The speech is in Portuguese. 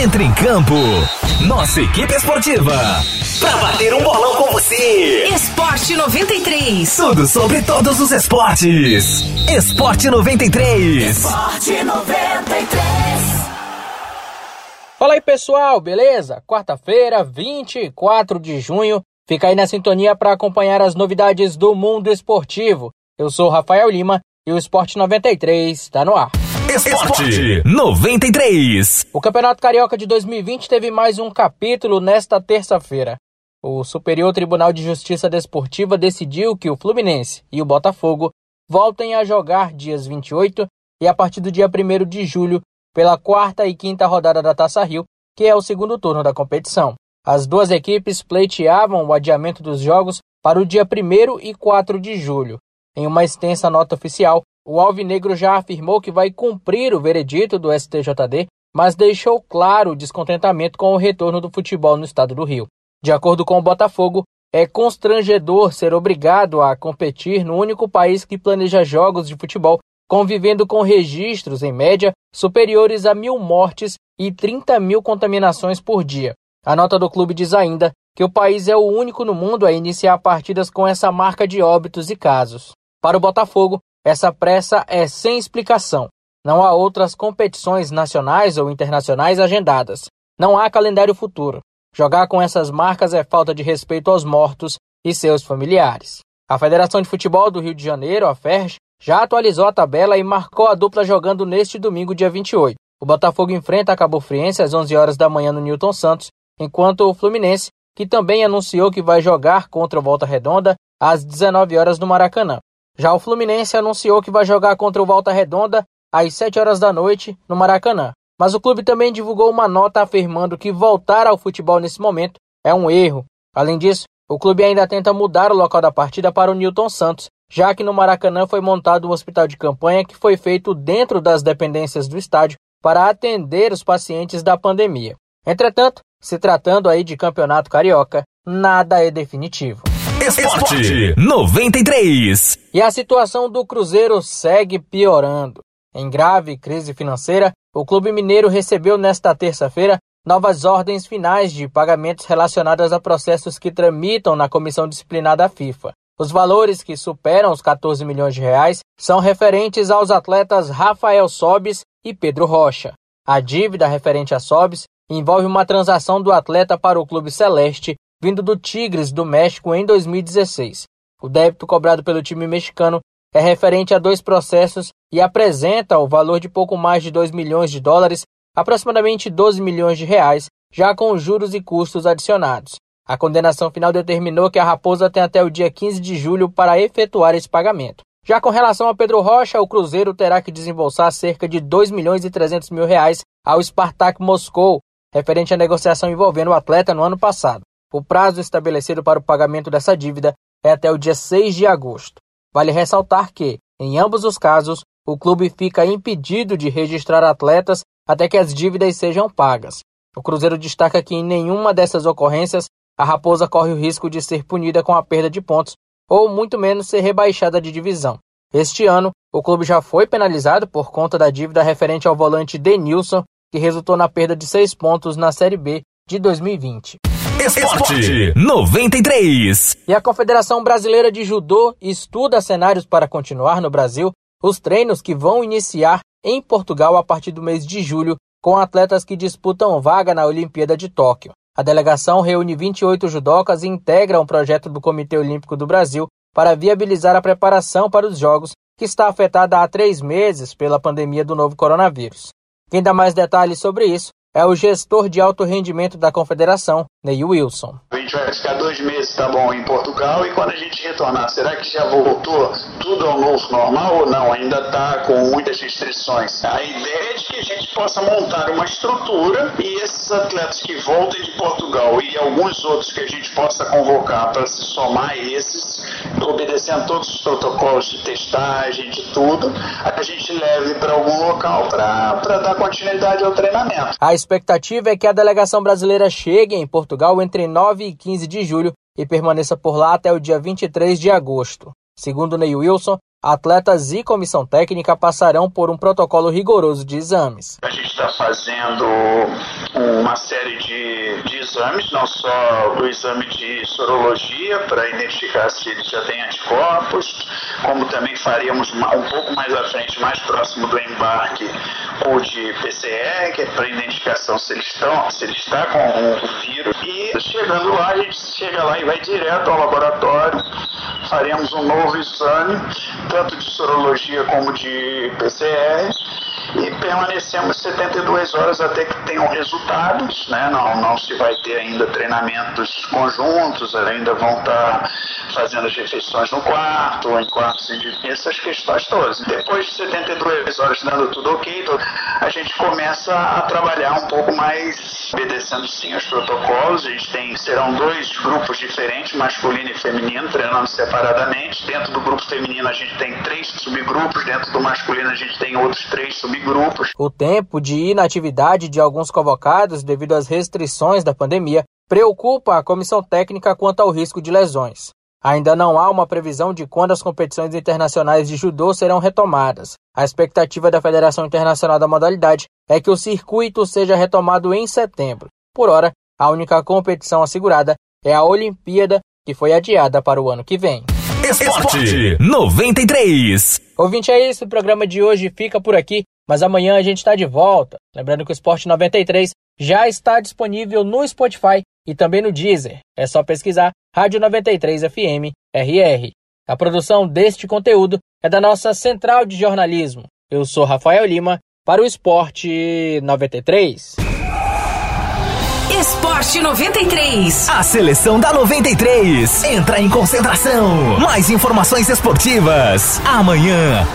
Entre em campo. Nossa equipe esportiva. Pra bater um bolão com você. Esporte 93. Tudo sobre todos os esportes. Esporte 93. Esporte 93. Fala aí pessoal, beleza? Quarta-feira, 24 de junho. Fica aí na sintonia para acompanhar as novidades do mundo esportivo. Eu sou Rafael Lima e o Esporte 93 está no ar. Esporte 93. O Campeonato Carioca de 2020 teve mais um capítulo nesta terça-feira. O Superior Tribunal de Justiça Desportiva decidiu que o Fluminense e o Botafogo voltem a jogar dias 28 e a partir do dia 1 de julho pela quarta e quinta rodada da Taça Rio, que é o segundo turno da competição. As duas equipes pleiteavam o adiamento dos jogos para o dia 1 e 4 de julho. Em uma extensa nota oficial, o Alvinegro já afirmou que vai cumprir o veredito do STJD, mas deixou claro o descontentamento com o retorno do futebol no estado do Rio. De acordo com o Botafogo, é constrangedor ser obrigado a competir no único país que planeja jogos de futebol, convivendo com registros, em média, superiores a mil mortes e 30 mil contaminações por dia. A nota do clube diz ainda que o país é o único no mundo a iniciar partidas com essa marca de óbitos e casos. Para o Botafogo, essa pressa é sem explicação. Não há outras competições nacionais ou internacionais agendadas. Não há calendário futuro. Jogar com essas marcas é falta de respeito aos mortos e seus familiares. A Federação de Futebol do Rio de Janeiro, a FERJ, já atualizou a tabela e marcou a dupla jogando neste domingo, dia 28. O Botafogo enfrenta a Cabo Friense às 11 horas da manhã no Newton Santos, enquanto o Fluminense, que também anunciou que vai jogar contra o Volta Redonda, às 19 horas no Maracanã. Já o Fluminense anunciou que vai jogar contra o Volta Redonda às 7 horas da noite no Maracanã. Mas o clube também divulgou uma nota afirmando que voltar ao futebol nesse momento é um erro. Além disso, o clube ainda tenta mudar o local da partida para o Newton Santos, já que no Maracanã foi montado um hospital de campanha que foi feito dentro das dependências do estádio para atender os pacientes da pandemia. Entretanto, se tratando aí de campeonato carioca, nada é definitivo. Esporte 93. E a situação do Cruzeiro segue piorando. Em grave crise financeira, o Clube Mineiro recebeu nesta terça-feira novas ordens finais de pagamentos relacionadas a processos que tramitam na Comissão Disciplinar da FIFA. Os valores que superam os 14 milhões de reais são referentes aos atletas Rafael Sobis e Pedro Rocha. A dívida referente a Sobis envolve uma transação do atleta para o Clube Celeste vindo do Tigres do México em 2016. O débito cobrado pelo time mexicano é referente a dois processos e apresenta o valor de pouco mais de 2 milhões de dólares, aproximadamente 12 milhões de reais, já com juros e custos adicionados. A condenação final determinou que a Raposa tem até o dia 15 de julho para efetuar esse pagamento. Já com relação a Pedro Rocha, o Cruzeiro terá que desembolsar cerca de 2 milhões e 300 mil reais ao Spartak Moscou, referente à negociação envolvendo o atleta no ano passado. O prazo estabelecido para o pagamento dessa dívida é até o dia 6 de agosto. Vale ressaltar que, em ambos os casos, o clube fica impedido de registrar atletas até que as dívidas sejam pagas. O Cruzeiro destaca que em nenhuma dessas ocorrências a Raposa corre o risco de ser punida com a perda de pontos ou muito menos ser rebaixada de divisão. Este ano, o clube já foi penalizado por conta da dívida referente ao volante Denilson, que resultou na perda de seis pontos na Série B de 2020. Esporte 93. E a Confederação Brasileira de Judô estuda cenários para continuar no Brasil os treinos que vão iniciar em Portugal a partir do mês de julho com atletas que disputam vaga na Olimpíada de Tóquio. A delegação reúne 28 judocas e integra um projeto do Comitê Olímpico do Brasil para viabilizar a preparação para os Jogos, que está afetada há três meses pela pandemia do novo coronavírus. Quem dá mais detalhes sobre isso é o gestor de alto rendimento da confederação, Ney Wilson. A gente vai ficar dois meses, tá bom, em Portugal e quando a gente retornar, será que já voltou tudo ao novo normal ou não? Ainda está com muitas restrições. A ideia é de que a gente possa montar uma estrutura e esses atletas que voltem de Portugal e alguns outros que a gente possa convocar para se somar a esses, obedecendo todos os protocolos de testagem, de tudo, a gente leve para algum local para dar continuidade ao treinamento. A expectativa é que a delegação brasileira chegue em Portugal entre 9 e 15 de julho e permaneça por lá até o dia 23 de agosto. Segundo Ney Wilson, atletas e comissão técnica passarão por um protocolo rigoroso de exames. A gente está fazendo um série de, de exames, não só o exame de sorologia para identificar se ele já tem anticorpos, como também faríamos um pouco mais à frente, mais próximo do embarque, o de PCR, que é para identificação se ele, estão, se ele está com o vírus. E chegando lá, a gente chega lá e vai direto ao laboratório, faremos um novo exame, tanto de sorologia como de PCR e permanecemos 72 horas até que tenham resultados, né? Não, não se vai ter ainda treinamentos conjuntos, ainda vão estar fazendo as refeições no quarto, ou em quartos essas questões todas. Depois de 72 horas dando tudo ok, a gente começa a trabalhar um pouco mais obedecendo sim os protocolos. A gente tem, serão dois grupos diferentes, masculino e feminino, treinando separadamente. Dentro do grupo feminino a gente tem três subgrupos, dentro do masculino a gente tem outros três subgrupos subgrupos. O tempo de inatividade de alguns convocados devido às restrições da pandemia preocupa a comissão técnica quanto ao risco de lesões. Ainda não há uma previsão de quando as competições internacionais de judô serão retomadas. A expectativa da Federação Internacional da Modalidade é que o circuito seja retomado em setembro. Por hora, a única competição assegurada é a Olimpíada, que foi adiada para o ano que vem. Esporte 93. Ouvinte, é isso. O programa de hoje fica por aqui. Mas amanhã a gente está de volta. Lembrando que o Esporte 93 já está disponível no Spotify e também no Deezer. É só pesquisar Rádio 93 FM RR. A produção deste conteúdo é da nossa central de jornalismo. Eu sou Rafael Lima para o Esporte 93. Esporte 93. A seleção da 93 entra em concentração. Mais informações esportivas amanhã